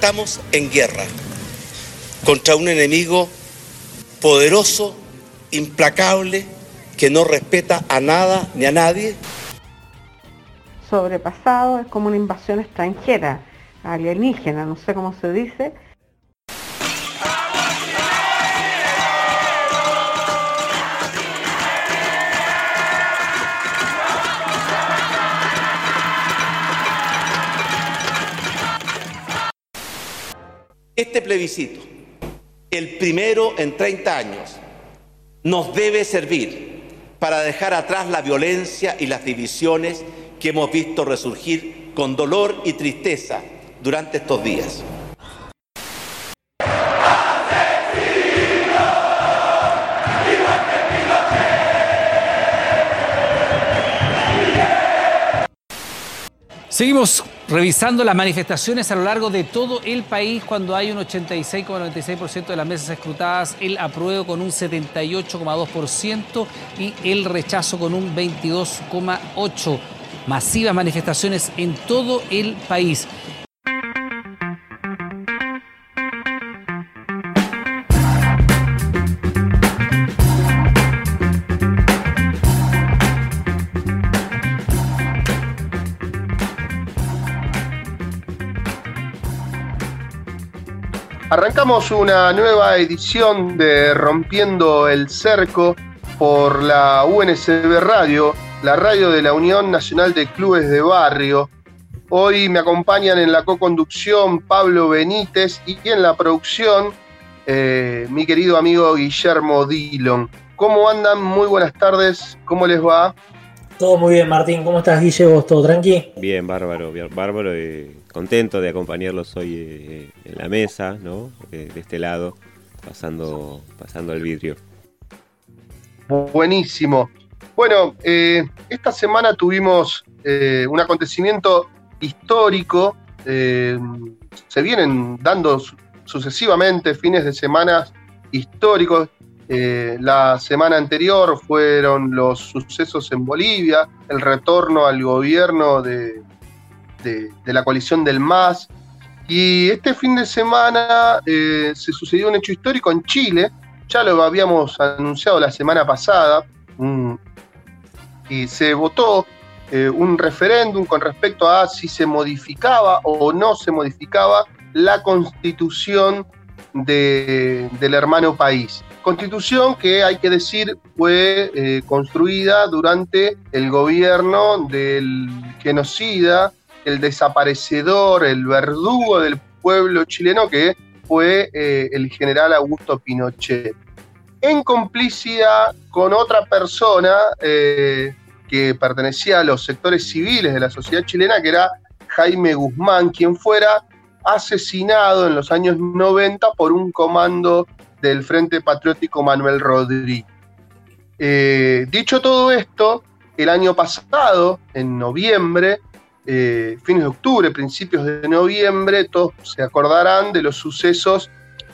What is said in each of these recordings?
Estamos en guerra contra un enemigo poderoso, implacable, que no respeta a nada ni a nadie. Sobrepasado es como una invasión extranjera, alienígena, no sé cómo se dice, plebiscito, el primero en 30 años, nos debe servir para dejar atrás la violencia y las divisiones que hemos visto resurgir con dolor y tristeza durante estos días. Seguimos revisando las manifestaciones a lo largo de todo el país cuando hay un 86,96% de las mesas escrutadas, el apruebo con un 78,2% y el rechazo con un 22,8%. Masivas manifestaciones en todo el país. Arrancamos una nueva edición de Rompiendo el Cerco por la UNSB Radio, la radio de la Unión Nacional de Clubes de Barrio. Hoy me acompañan en la co-conducción Pablo Benítez y en la producción eh, mi querido amigo Guillermo Dillon. ¿Cómo andan? Muy buenas tardes, ¿cómo les va? Todo muy bien, Martín. ¿Cómo estás, Guille? ¿Vos todo tranqui? Bien, bárbaro, bien, bárbaro. y contento de acompañarlos hoy eh, en la mesa, ¿no? Eh, de este lado, pasando, pasando el vidrio. Buenísimo. Bueno, eh, esta semana tuvimos un acontecimiento histórico. se vienen dando sucesivamente fines de semana históricos eh, la semana anterior fueron los sucesos en Bolivia, el retorno al gobierno de, la coalición del MAS. Y este fin de semana eh, se sucedió un hecho histórico en Chile, ya lo habíamos anunciado la semana pasada, y se votó eh, un referéndum con respecto a si se modificaba o no se modificaba la constitución del hermano país. Constitución que hay que decir fue eh, construida durante el gobierno del genocida, el desaparecedor, el verdugo del pueblo chileno que fue eh, el general Augusto Pinochet. En complicidad con otra persona eh, que pertenecía a los sectores civiles de la sociedad chilena, que era Jaime Guzmán, quien fuera asesinado en los años 90 por un comando del Frente Patriótico Manuel Rodríguez. Eh, dicho todo esto, el año pasado, en noviembre, eh, fines de octubre, principios de noviembre, todos se acordarán de los sucesos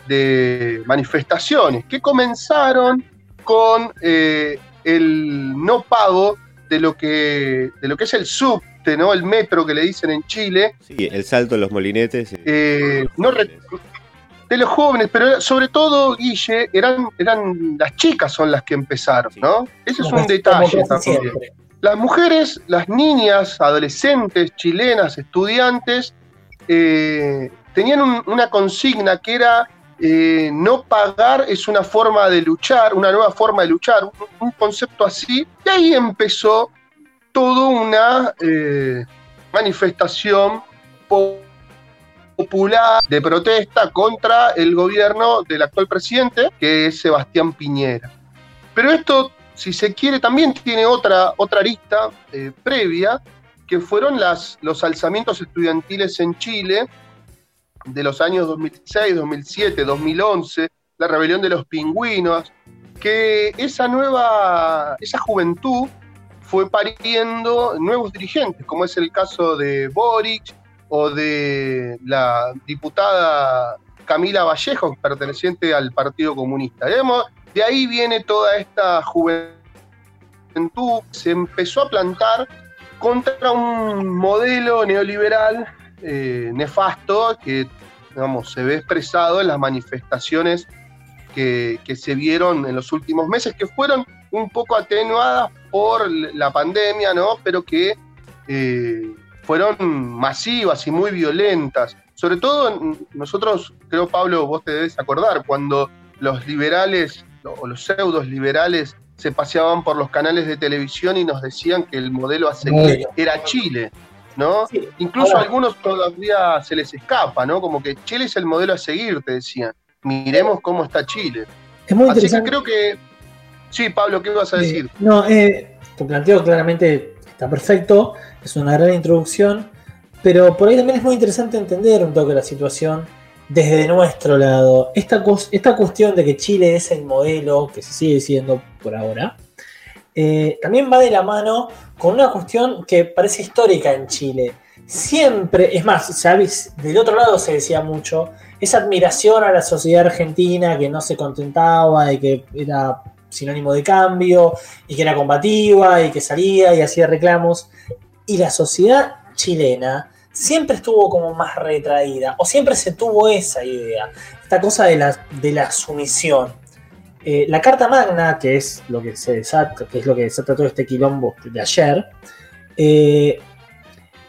de manifestaciones que comenzaron con eh, el no pago de lo que, de lo que es el subte, ¿no? el metro que le dicen en Chile. Sí, el salto de los molinetes. no, de los jóvenes, pero sobre todo, Guille, eran, eran las chicas son las que empezaron, ¿no? Ese es un detalle también. Las mujeres, las niñas, adolescentes, chilenas, estudiantes, eh, tenían una consigna que era eh, no pagar es una forma de luchar, una nueva forma de luchar, un, concepto así, y ahí empezó toda una eh, manifestación popular de protesta contra el gobierno del actual presidente, que es Sebastián Piñera. Pero esto, si se quiere, también tiene otra, otra arista eh, previa, que fueron las, los alzamientos estudiantiles en Chile de los años 2006, 2007, 2011, la rebelión de los pingüinos, que esa nueva, esa juventud fue pariendo nuevos dirigentes, como es el caso de Boric, o de la diputada Camila Vallejo, perteneciente al Partido Comunista. de ahí viene toda esta juventud, se empezó a plantar contra un modelo neoliberal eh, nefasto que se ve expresado en las manifestaciones que, se vieron en los últimos meses, que fueron un poco atenuadas por la pandemia, ¿no? Pero que eh, fueron masivas y muy violentas. Sobre todo nosotros, creo Pablo, vos te debes acordar, cuando los liberales o los pseudos liberales se paseaban por los canales de televisión y nos decían que el modelo a seguir era Chile. ¿no? Incluso a algunos todavía se les escapa, ¿no? Como que Chile es el modelo a seguir, te decían. Miremos cómo está Chile. Es muy Así que creo que. Sí, Pablo, ¿qué vas a decir? no, eh, tu planteo claramente está perfecto, es una gran introducción, pero por ahí también es muy interesante entender un toque la situación desde nuestro lado. Esta, esta cuestión de que Chile es el modelo que se sigue diciendo por ahora, eh, también va de la mano con una cuestión que parece histórica en Chile. Siempre, es más, ¿sabes? del otro lado se decía mucho, esa admiración a la sociedad argentina que no se contentaba y que era sinónimo de cambio y que era combativa y que salía y hacía reclamos. Y la sociedad chilena siempre estuvo como más retraída o siempre se tuvo esa idea, esta cosa de la, de la sumisión. Eh, la Carta Magna, que es lo que se desata, que es lo que desata todo este quilombo de ayer, eh,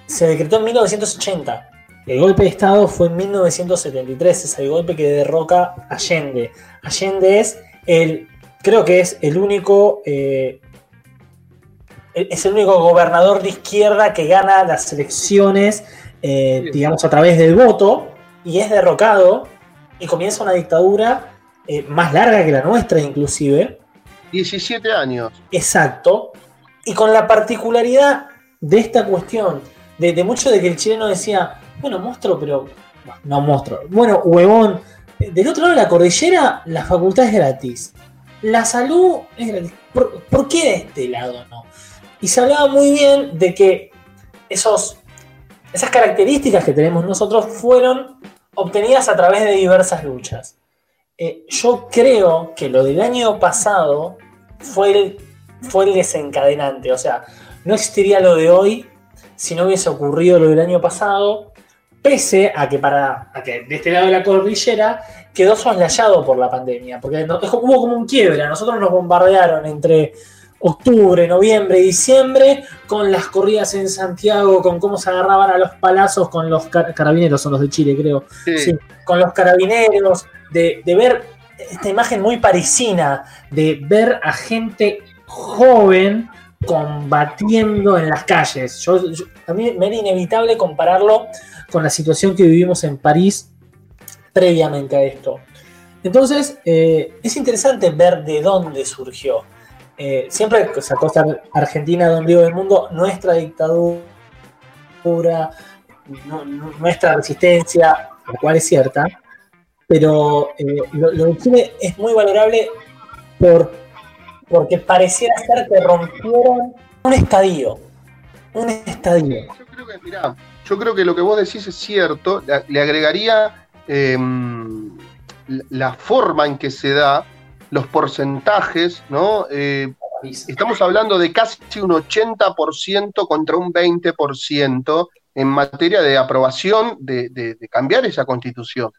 se decretó en 1980. El golpe de Estado fue en 1973, es el golpe que derroca Allende. Allende es el, creo que es el único, eh, es el único gobernador de izquierda que gana las elecciones, digamos, a través del voto, y es derrocado y comienza una dictadura eh, más larga que la nuestra inclusive. 17 años. Exacto. Y con la particularidad de esta cuestión, de, mucho de que el chileno decía, bueno, monstruo, pero... No, monstruo. Bueno, huevón. Del otro lado de la cordillera, la facultad es gratis. La salud es gratis. ¿Por, qué de este lado no? Y se hablaba muy bien de que esos, esas características que tenemos nosotros fueron obtenidas a través de diversas luchas. Eh, yo creo que lo del año pasado fue el, fue el desencadenante. O sea, no existiría lo de hoy si no hubiese ocurrido lo del año pasado, pese a que, para, que de este lado de la cordillera quedó soslayado por la pandemia, porque hubo como un quiebre. A nosotros nos bombardearon entre octubre, noviembre diciembre, con las corridas en Santiago, con cómo se agarraban a los palazos con los carabineros, son los de Chile, creo. con los carabineros, de, ver esta imagen muy parisina, de ver a gente joven combatiendo en las calles. Yo, a mí me era inevitable compararlo con la situación que vivimos en París previamente a esto. Entonces, eh, es interesante ver de dónde surgió. Eh, siempre esa cosa Argentina de ombligo del mundo, nuestra dictadura, nuestra resistencia, la cual es cierta, pero eh, lo, de Chile es muy valorable por, porque pareciera ser que rompieron un estadio. Un estadio. Yo creo que, mirá, yo creo que lo que vos decís es cierto, le, agregaría em, la forma en que se da, los porcentajes, ¿no? Eh, estamos hablando de casi un 80% contra un 20% en materia de aprobación de cambiar esa constitución.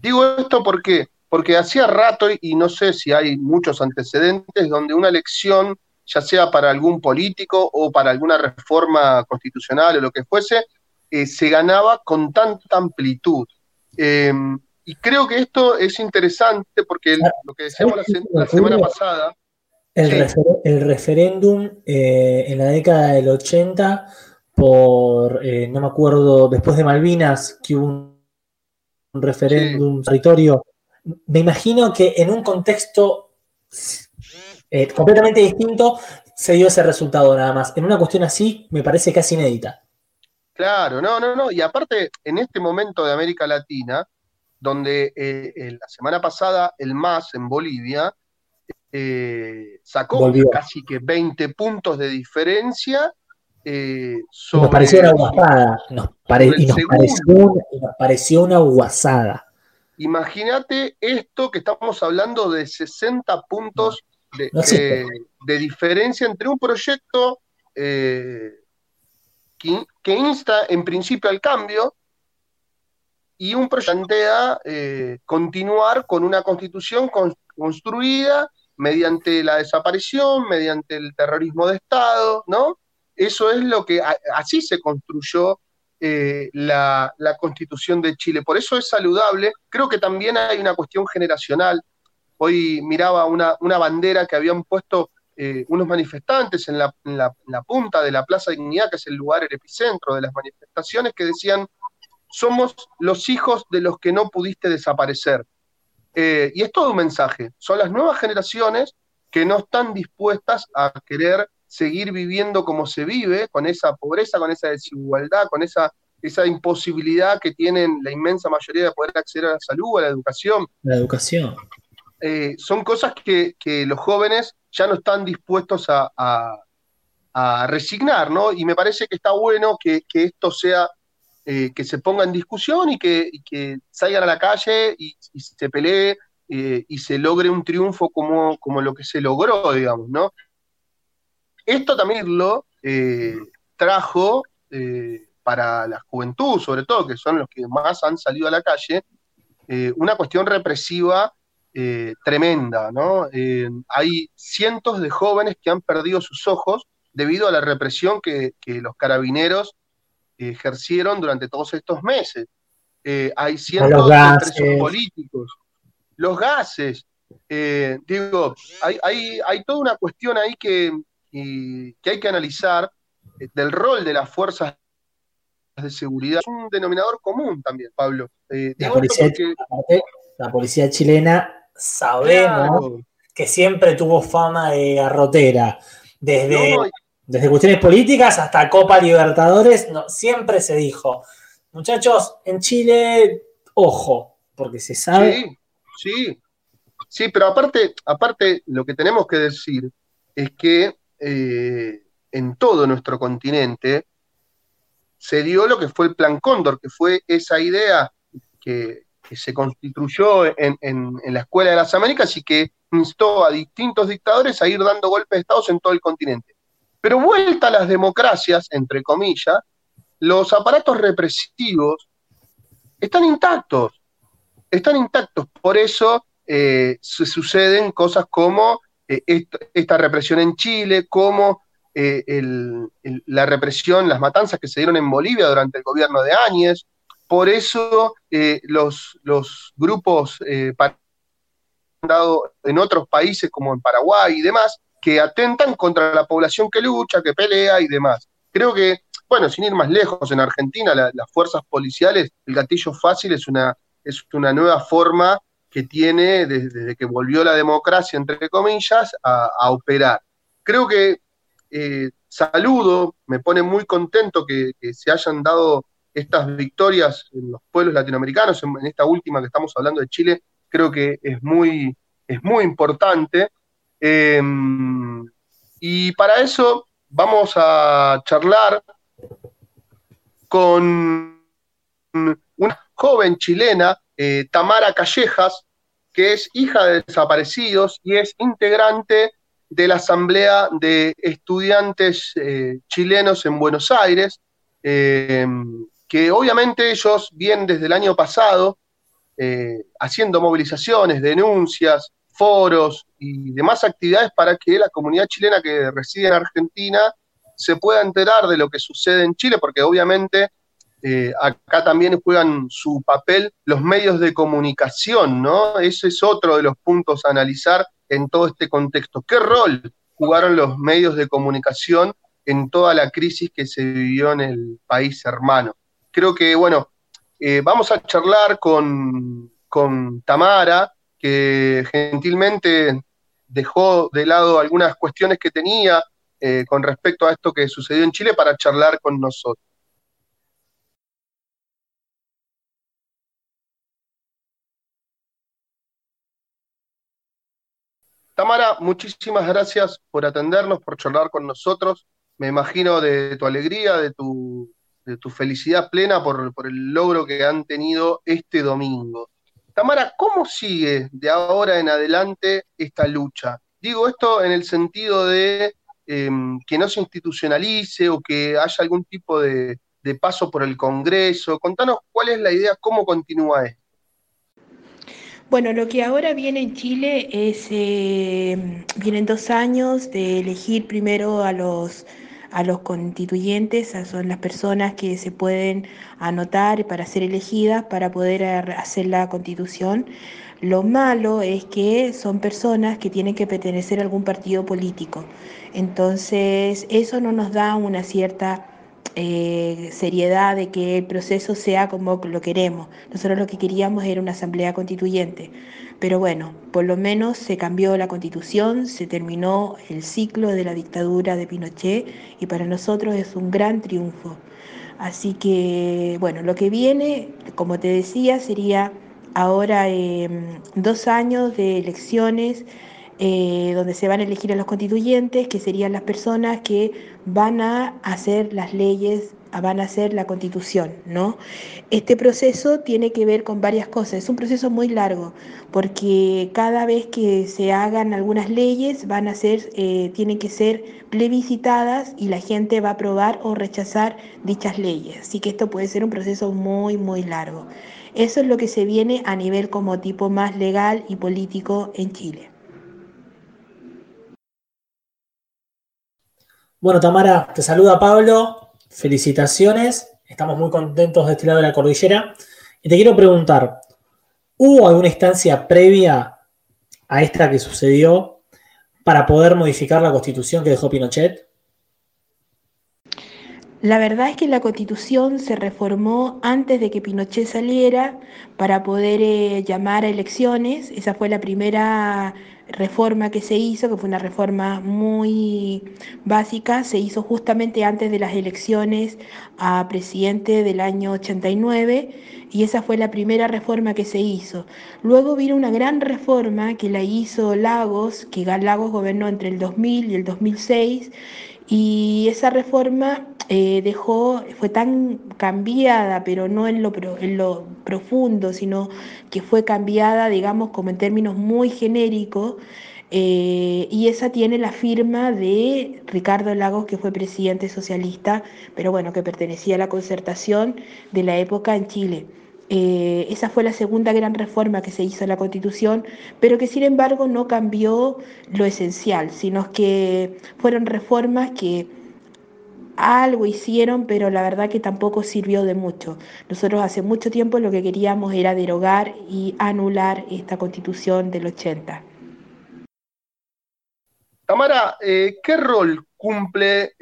Digo esto porque, porque hacía rato, y no sé si hay muchos antecedentes, donde una elección, ya sea para algún político o para alguna reforma constitucional o lo que fuese, eh, se ganaba con tanta amplitud. Em, y creo que esto es interesante porque lo que decíamos la, semana pasada... El, referéndum eh, en la década del 80 por, eh, no me acuerdo, después de Malvinas, que hubo un un referéndum territorio. Me imagino que en un contexto eh, completamente distinto se dio ese resultado nada más. En una cuestión así me parece casi inédita. Claro, no, no, no. Y aparte, en este momento de América Latina, donde eh, la semana pasada el MAS en Bolivia eh, sacó casi que 20 puntos de diferencia eh, nos pareció una guasada. Nos, y nos pareció una, guasada. Imagínate esto que estamos hablando de 60 puntos de, diferencia entre un proyecto eh, que, insta en principio al cambio y un proyecto eh, continuar con una constitución construida mediante la desaparición, mediante el terrorismo de Estado, ¿no? Eso es lo que, así se construyó eh, la, constitución de Chile. Por eso es saludable. Creo que también hay una cuestión generacional. Hoy miraba una, bandera que habían puesto eh, unos manifestantes en la, punta de la Plaza Dignidad, que es el lugar, el epicentro de las manifestaciones, que decían, somos los hijos de los que no pudiste desaparecer. Eh, y es todo un mensaje. Son las nuevas generaciones que no están dispuestas a querer seguir viviendo como se vive, con esa pobreza, con esa desigualdad, con esa, esa imposibilidad que tienen la inmensa mayoría de poder acceder a la salud, a la educación. La educación. Eh, son cosas que, los jóvenes ya no están dispuestos a, resignar, ¿no? Y me parece que está bueno que, esto sea, eh, que se ponga en discusión y que, salgan a la calle y, se pelee eh, y se logre un triunfo como, como lo que se logró, digamos, ¿no? Esto también lo eh, trajo para la juventud, sobre todo, que son los que más han salido a la calle, una cuestión represiva tremenda, ¿no? hay cientos de jóvenes que han perdido sus ojos debido a la represión que, los carabineros ejercieron durante todos estos meses. hay cientos de presos políticos, los gases, digo, hay, hay, toda una cuestión ahí que, y que hay que analizar eh, del rol de las fuerzas de seguridad. Es un denominador común también, Pablo. Eh, la, policía, chilena sabemos que siempre tuvo fama de garrotera. Desde, desde cuestiones políticas hasta Copa Libertadores, no, siempre se dijo, muchachos, en Chile, ojo, porque se sabe. Sí, sí, sí, pero aparte, aparte, lo que tenemos que decir es que eh, en todo nuestro continente, se dio lo que fue el Plan Cóndor, que fue esa idea que, se constituyó en, la Escuela de las Américas y que instó a distintos dictadores a ir dando golpes de Estado en todo el continente. Pero vuelta a las democracias, entre comillas, los aparatos represivos están intactos, están intactos. Por eso eh, se suceden cosas como eh, esta, represión en Chile, como eh, la represión, las matanzas que se dieron en Bolivia durante el gobierno de Áñez. Por eso eh, los, los, grupos dado en otros países como en Paraguay y demás, que atentan contra la población que lucha, que pelea y demás. Creo que, bueno, sin ir más lejos, en Argentina las fuerzas policiales, el gatillo fácil es una, es una nueva forma que tiene desde, que volvió la democracia, entre comillas, a, operar. Creo que eh, saludo, me pone muy contento que, se hayan dado estas victorias en los pueblos latinoamericanos, en, esta última que estamos hablando de Chile, creo que es muy, es muy importante. Em, y para eso vamos a charlar con una joven chilena eh, Tamara Callejas, que es hija de desaparecidos y es integrante de la Asamblea de Estudiantes eh, Chilenos en Buenos Aires, eh, que obviamente ellos vienen desde el año pasado haciendo movilizaciones, denuncias, foros y demás actividades para que la comunidad chilena que reside en Argentina se pueda enterar de lo que sucede en Chile, porque obviamente eh, acá también juegan su papel los medios de comunicación, ¿no? Ese es otro de los puntos a analizar en todo este contexto. ¿Qué rol jugaron los medios de comunicación en toda la crisis que se vivió en el país hermano? Creo que, bueno, eh, vamos a charlar con, Tamara, que gentilmente dejó de lado algunas cuestiones que tenía eh, con respecto a esto que sucedió en Chile para charlar con nosotros. Tamara, muchísimas gracias por atendernos, por charlar con nosotros. Me imagino de tu alegría, de tu, felicidad plena por, el logro que han tenido este domingo. Tamara, ¿cómo sigue de ahora en adelante esta lucha? Digo esto en el sentido de em, que no se institucionalice o que haya algún tipo de, paso por el Congreso. Contanos cuál es la idea, cómo continúa esto. Bueno, lo que ahora viene en Chile es, eh, vienen dos años de elegir primero a los, a los constituyentes, son las personas que se pueden anotar para ser elegidas para poder hacer la constitución. Lo malo es que son personas que tienen que pertenecer a algún partido político. Entonces, eso no nos da una cierta eh, seriedad de que el proceso sea como lo queremos. Nosotros lo que queríamos era una asamblea constituyente. Pero bueno, por lo menos se cambió la constitución, se terminó el ciclo de la dictadura de Pinochet y para nosotros es un gran triunfo. Así que, bueno, lo que viene, como te decía, sería ahora em, dos años de elecciones eh, donde se van a elegir a los constituyentes, que serían las personas que van a hacer las leyes, van a hacer la constitución, ¿no? Este proceso tiene que ver con varias cosas, es un proceso muy largo, porque cada vez que se hagan algunas leyes van a ser, eh, tienen que ser plebiscitadas y la gente va a aprobar o rechazar dichas leyes, así que esto puede ser un proceso muy, muy largo. Eso es lo que se viene a nivel como tipo más legal y político en Chile. Bueno, Tamara, te saluda Pablo. Felicitaciones. Estamos muy contentos de este lado de la cordillera. Y te quiero preguntar, ¿hubo alguna instancia previa a esta que sucedió para poder modificar la constitución que dejó Pinochet? La verdad es que la constitución se reformó antes de que Pinochet saliera para poder eh, llamar a elecciones. Esa fue la primera reforma que se hizo, que fue una reforma muy básica, se hizo justamente antes de las elecciones a presidente del año 89 y esa fue la primera reforma que se hizo. Luego vino una gran reforma que la hizo Lagos, que Lagos gobernó entre el 2000 y el 2006 y esa reforma eh, dejó, fue tan cambiada, pero no en lo, en lo profundo, sino que fue cambiada, digamos, como en términos muy genéricos, eh, y esa tiene la firma de Ricardo Lagos, que fue presidente socialista, pero bueno, que pertenecía a la concertación de la época en Chile. Eh, esa fue la segunda gran reforma que se hizo a la Constitución, pero que sin embargo no cambió lo esencial, sino que fueron reformas que algo hicieron, pero la verdad que tampoco sirvió de mucho. Nosotros hace mucho tiempo lo que queríamos era derogar y anular esta Constitución del 80. Tamara, eh, ¿qué rol cumple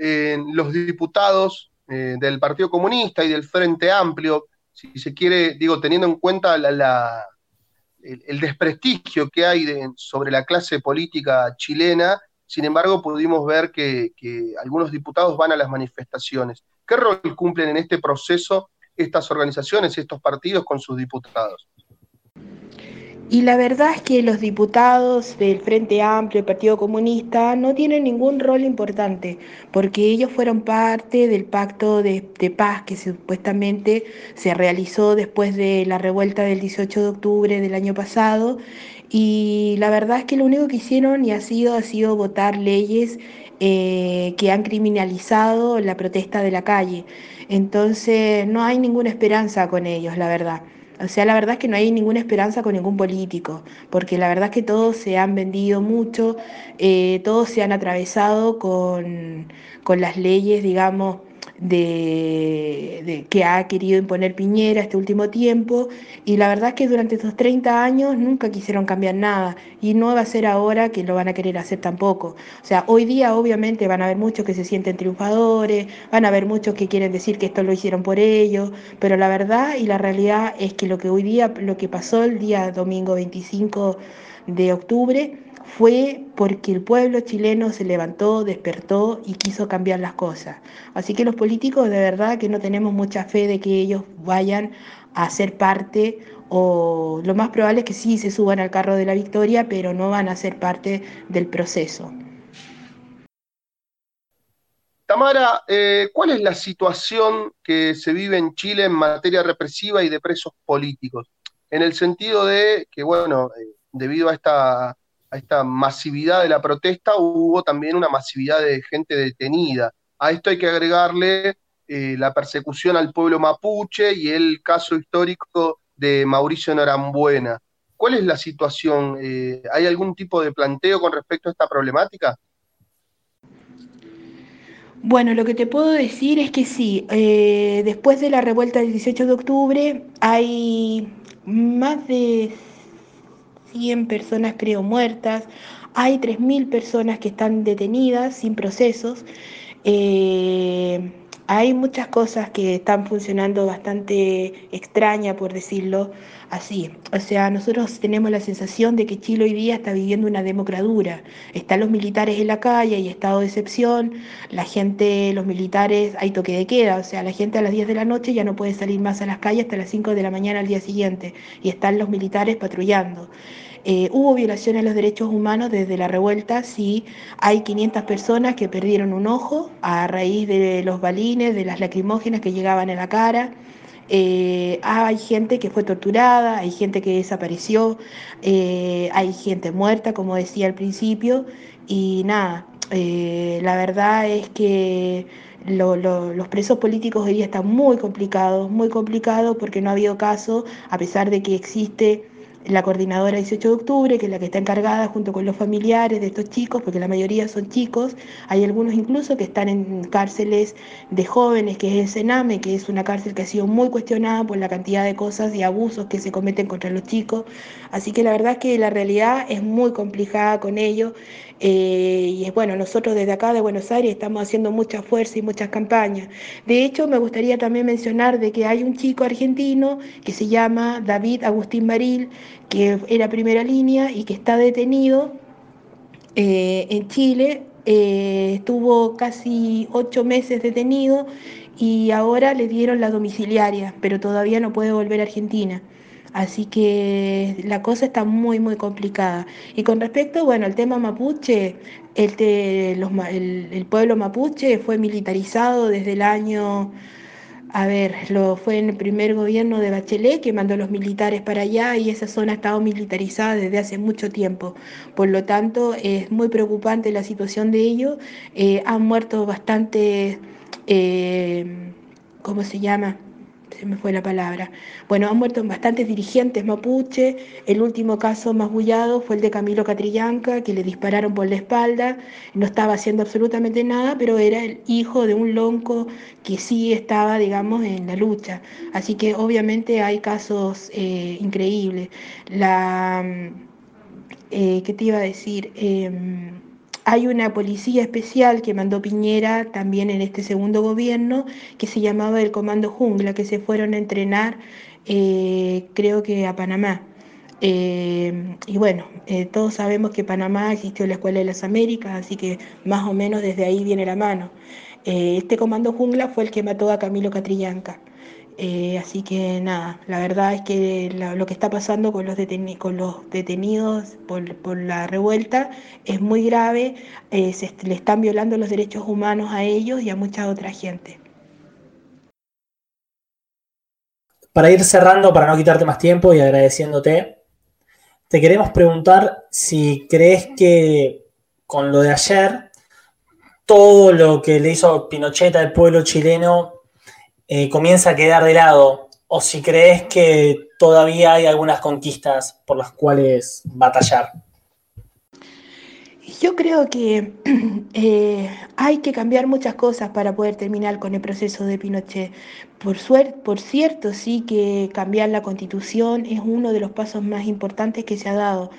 los diputados eh, del Partido Comunista y del Frente Amplio si se quiere, digo, teniendo en cuenta el, desprestigio que hay sobre la clase política chilena, sin embargo, pudimos ver que, que algunos diputados van a las manifestaciones. ¿Qué rol cumplen en este proceso estas organizaciones, estos partidos con sus diputados? Y la verdad es que los diputados del Frente Amplio, el Partido Comunista, no tienen ningún rol importante, porque ellos fueron parte del pacto de, paz que supuestamente se realizó después de la revuelta del 18 de octubre del año pasado. Y la verdad es que lo único que hicieron y ha sido, ha sido votar leyes eh, que han criminalizado la protesta de la calle. Entonces no hay ninguna esperanza con ellos, la verdad. O sea, la verdad es que no hay ninguna esperanza con ningún político, porque la verdad es que todos se han vendido mucho, eh, todos se han atravesado con, con las leyes, digamos, de, que ha querido imponer Piñera este último tiempo y la verdad es que durante estos 30 años nunca quisieron cambiar nada y no va a ser ahora que lo van a querer hacer tampoco. O sea, hoy día obviamente van a haber muchos que se sienten triunfadores, van a haber muchos que quieren decir que esto lo hicieron por ellos, pero la verdad y la realidad es que lo que hoy día, lo que pasó el día domingo 25 de octubre, fue porque el pueblo chileno se levantó, despertó y quiso cambiar las cosas. Así que los políticos de verdad que no tenemos mucha fe de que ellos vayan a ser parte o lo más probable es que sí se suban al carro de la victoria, pero no van a ser parte del proceso. Tamara, eh, ¿cuál es la situación que se vive en Chile en materia represiva y de presos políticos? En el sentido de que, bueno, eh, debido a esta a esta masividad de la protesta hubo también una masividad de gente detenida. A esto hay que agregarle eh, la persecución al pueblo mapuche y el caso histórico de Mauricio Norambuena. ¿Cuál es la situación? Eh, ¿Hay algún tipo de planteo con respecto a esta problemática? Bueno, lo que te puedo decir es que sí, eh, después de la revuelta del 18 de octubre hay más de 100 personas creo muertas, hay 3.000 personas que están detenidas sin procesos. Eh, hay muchas cosas que están funcionando bastante extraña, por decirlo así. O sea, nosotros tenemos la sensación de que Chile hoy día está viviendo una democradura. Están los militares en la calle, hay estado de excepción, la gente, los militares, hay toque de queda. O sea, la gente a las 10 de la noche ya no puede salir más a las calles hasta las 5 de la mañana al día siguiente. Y están los militares patrullando. Eh, hubo violaciones a los derechos humanos desde la revuelta, sí, hay 500 personas que perdieron un ojo a raíz de los balines, de las lacrimógenas que llegaban en la cara. Eh, hay gente que fue torturada, hay gente que desapareció, eh, hay gente muerta, como decía al principio, y nada, la verdad es que los presos políticos hoy día están muy complicados, muy complicados porque no ha habido caso, a pesar de que existe la coordinadora 18 de octubre, que es la que está encargada junto con los familiares de estos chicos, porque la mayoría son chicos, hay algunos incluso que están en cárceles de jóvenes, que es el Sename, que es una cárcel que ha sido muy cuestionada por la cantidad de cosas y abusos que se cometen contra los chicos. Así que la verdad es que la realidad es muy complicada con ellos. Eh, y es bueno, nosotros desde acá de Buenos Aires estamos haciendo mucha fuerza y muchas campañas. De hecho, me gustaría también mencionar de que hay un chico argentino que se llama David Agustín Maril, que era primera línea y que está detenido eh, en Chile. Eh, estuvo casi ocho meses detenido y ahora le dieron la domiciliaria, pero todavía no puede volver a Argentina. Así que la cosa está muy, muy complicada. Y con respecto, bueno, al tema mapuche, el, el, pueblo mapuche fue militarizado desde el año, a ver, fue en el primer gobierno de Bachelet que mandó los militares para allá y esa zona ha estado militarizada desde hace mucho tiempo. Por lo tanto, es muy preocupante la situación de ellos. Eh, han muerto bastante, eh, ¿cómo se llama? Se me fue la palabra. Bueno, han muerto bastantes dirigentes mapuche. El último caso más bullado fue el de Camilo Catrillanca, que le dispararon por la espalda. No estaba haciendo absolutamente nada, pero era el hijo de un lonco que sí estaba, digamos, en la lucha. Así que obviamente hay casos eh, increíbles. La, eh, ¿Qué te iba a decir? Em, hay una policía especial que mandó Piñera también en este segundo gobierno, que se llamaba el Comando Jungla, que se fueron a entrenar, eh, creo que a Panamá. Eh, y bueno, eh, todos sabemos que Panamá existió la Escuela de las Américas, así que más o menos desde ahí viene la mano. este Comando Jungla fue el que mató a Camilo Catrillanca. Eh, así que nada, la verdad es que lo que está pasando con los, detenidos por, la revuelta es muy grave, eh, se le están violando los derechos humanos a ellos y a mucha otra gente. Para ir cerrando, para no quitarte más tiempo y agradeciéndote, te queremos preguntar si crees que con lo de ayer, todo lo que le hizo Pinochet al pueblo chileno eh, comienza a quedar de lado o si crees que todavía hay algunas conquistas por las cuales batallar. Yo creo que eh, hay que cambiar muchas cosas para poder terminar con el proceso de Pinochet. Por, suerte, por cierto, sí que cambiar la constitución es uno de los pasos más importantes que se ha dado,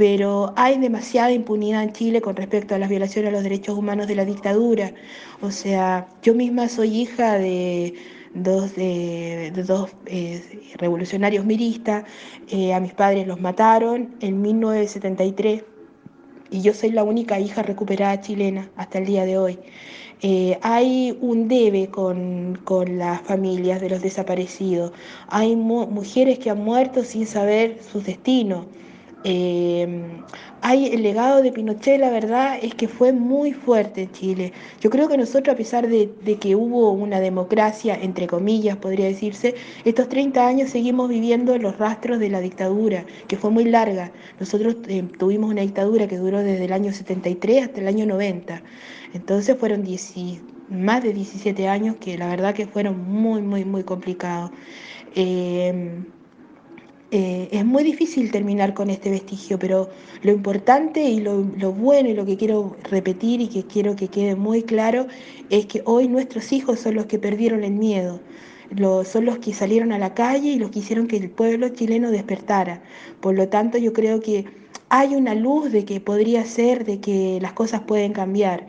pero hay demasiada impunidad en Chile con respecto a las violaciones a los derechos humanos de la dictadura. O sea, yo misma soy hija de dos, eh, revolucionarios miristas, eh, a mis padres los mataron en 1973 y yo soy la única hija recuperada chilena hasta el día de hoy. Eh, hay un debe con, las familias de los desaparecidos. Hay mujeres que han muerto sin saber su destino. Eh, hay el legado de Pinochet, la verdad es que fue muy fuerte en Chile. Yo creo que nosotros, a pesar de, que hubo una democracia, entre comillas, podría decirse, estos 30 años seguimos viviendo los rastros de la dictadura, que fue muy larga. Nosotros eh, tuvimos una dictadura que duró desde el año 73 hasta el año 90. Entonces fueron más de 17 años que la verdad que fueron muy, muy, muy complicados. Eh, eh, es muy difícil terminar con este vestigio, pero lo importante y lo, bueno y lo que quiero repetir y que quiero que quede muy claro es que hoy nuestros hijos son los que perdieron el miedo, lo, son los que salieron a la calle y los que hicieron que el pueblo chileno despertara. Por lo tanto, yo creo que hay una luz de que podría ser, de que las cosas pueden cambiar.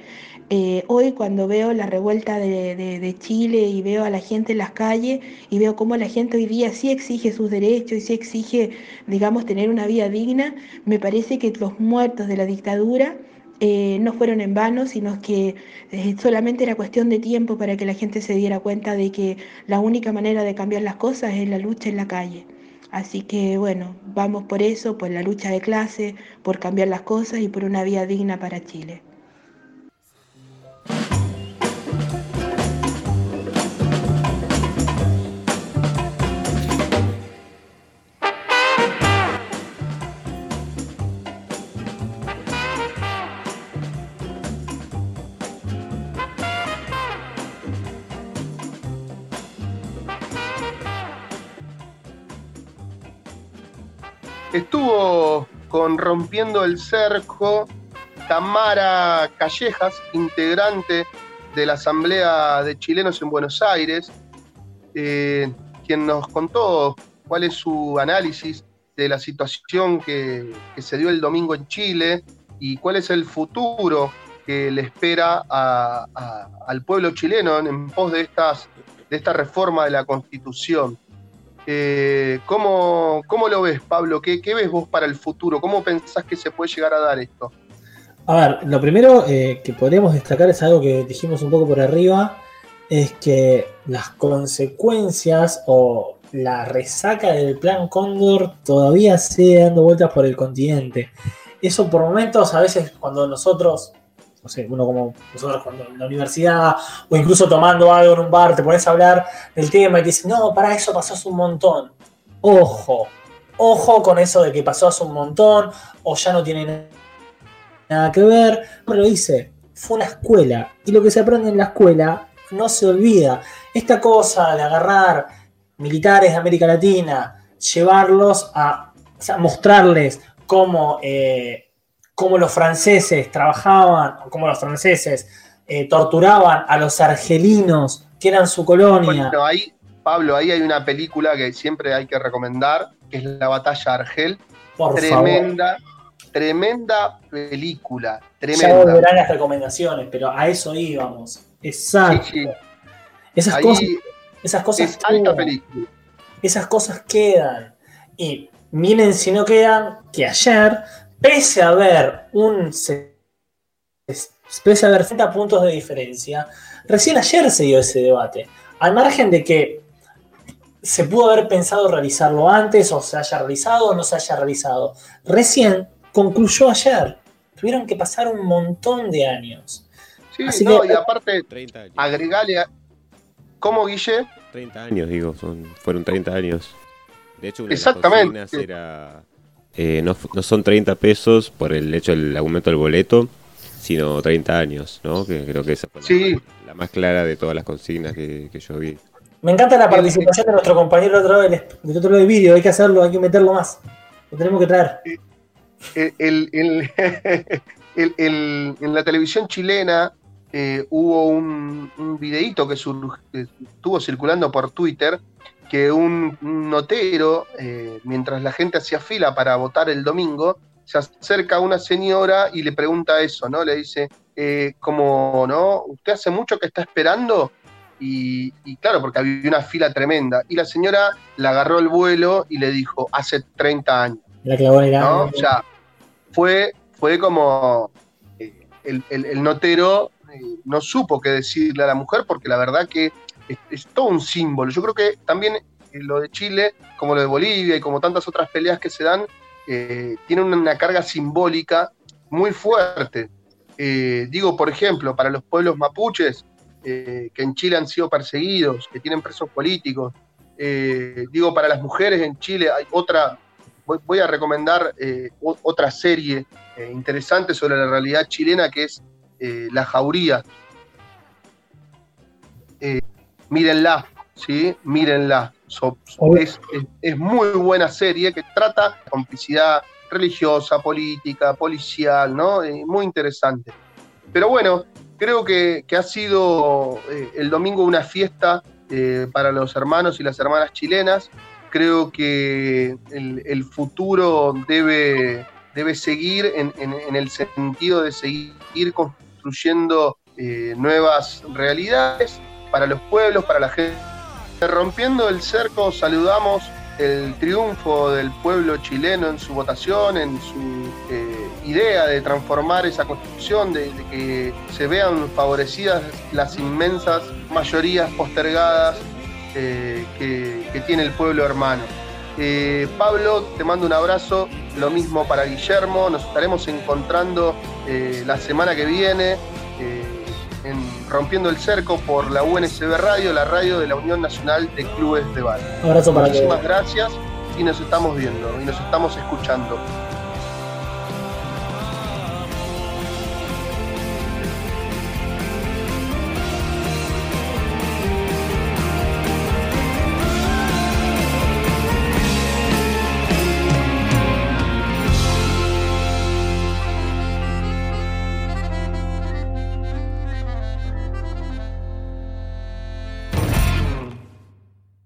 Eh, hoy cuando veo la revuelta de, Chile y veo a la gente en las calles y veo cómo la gente hoy día sí exige sus derechos y sí exige, digamos, tener una vida digna, me parece que los muertos de la dictadura eh, no fueron en vano, sino que eh, solamente era cuestión de tiempo para que la gente se diera cuenta de que la única manera de cambiar las cosas es la lucha en la calle. Así que bueno, vamos por eso, por la lucha de clase, por cambiar las cosas y por una vida digna para Chile. Rompiendo el Cerco Tamara Callejas, integrante de la Asamblea de Chilenos en Buenos Aires, eh, quien nos contó cuál es su análisis de la situación que, se dio el domingo en Chile y cuál es el futuro que le espera al pueblo chileno en pos de esta reforma de la Constitución. Eh, ¿cómo, ¿cómo, lo ves, Pablo? ¿Qué, ¿Qué, ves vos para el futuro? ¿Cómo pensás que se puede llegar a dar esto? A ver, lo primero eh, que podríamos destacar es algo que dijimos un poco por arriba, es que las consecuencias o la resaca del plan Cóndor todavía sigue dando vueltas por el continente. Eso por momentos, a veces cuando nosotros no sé, uno como nosotros cuando en la universidad o incluso tomando algo en un bar, te pones a hablar del tema y te dicen, no, para eso pasó hace un montón. Ojo, ojo con eso de que pasó hace un montón o ya no tiene nada que ver. Pero dice, fue una escuela y lo que se aprende en la escuela no se olvida. Esta cosa de agarrar militares de América Latina, llevarlos a, mostrarles cómo... Eh, cómo los franceses trabajaban, cómo los franceses eh, torturaban a los argelinos, que eran su colonia. Bueno, ahí, Pablo, ahí hay una película que siempre hay que recomendar, que es La Batalla Argel. Por tremenda, favor. tremenda película. Tremenda. Ya volverán las recomendaciones, pero a eso íbamos. Exacto. Sí, sí. Esas, Ahí cosas, esas cosas Es alta quedan. película. Esas cosas quedan. Y miren si no quedan, que ayer pese a haber un pese a haber 30 puntos de diferencia, recién ayer se dio ese debate. Al margen de que se pudo haber pensado realizarlo antes, o se haya realizado o no se haya realizado. Recién concluyó ayer. Tuvieron que pasar un montón de años. Sí, Así no, que- y aparte, 30 años. agregale. a- ¿Cómo, Guille? 30 años, digo, son, fueron 30 años. De hecho, una de las Exactamente. era. Eh, no, no son 30 pesos por el hecho del aumento del boleto, sino 30 años, ¿no? Que creo que esa fue la, Sí. la más clara de todas las consignas que, que yo vi. Me encanta la participación de nuestro compañero del otro lado del, del otro lado del vídeo. Hay que hacerlo, hay que meterlo más. Lo tenemos que traer. el- el- el- el- el- en la televisión chilena eh, hubo un, un videíto que, sur- que estuvo circulando por Twitter que un, un notero, eh, mientras la gente hacía fila para votar el domingo, se acerca a una señora y le pregunta eso, ¿no? Le dice, eh, como, ¿no? ¿Usted hace mucho que está esperando? Y, y claro, porque había una fila tremenda. Y la señora le agarró el vuelo y le dijo, hace 30 años. La. ¿no? O sea, fue, fue como eh, el, el- el notero eh, no supo qué decirle a la mujer porque la verdad que es, todo un símbolo. Yo creo que también eh, lo de Chile, como lo de Bolivia y como tantas otras peleas que se dan, eh, tiene una, carga simbólica muy fuerte. Eh, digo, por ejemplo, para los pueblos mapuches, que en Chile han sido perseguidos, que tienen presos políticos. Digo, para las mujeres en Chile hay otra, voy, a recomendar otra serie interesante sobre la realidad chilena que es La Jauría. Mírenla, ¿sí? Mírenla. es, es, muy buena serie que trata complicidad religiosa, política, policial, ¿no? Eh, muy interesante. Pero bueno, creo que, ha sido eh, el domingo una fiesta eh, para los hermanos y las hermanas chilenas. Creo que el, futuro debe, debe seguir en, el sentido de seguir construyendo nuevas realidades para los pueblos, para la gente. Rompiendo el cerco, saludamos el triunfo del pueblo chileno en su votación, en su eh, idea de transformar esa constitución, de, que se vean favorecidas las inmensas mayorías postergadas eh, que, tiene el pueblo hermano. Eh, Pablo, te mando un abrazo, lo mismo para Guillermo, nos estaremos encontrando la semana que viene en Rompiendo el Cerco por la UNSB Radio, la radio de la Unión Nacional de Clubes de Bar. Un abrazo para Muchísimas gracias y nos estamos viendo y nos estamos escuchando.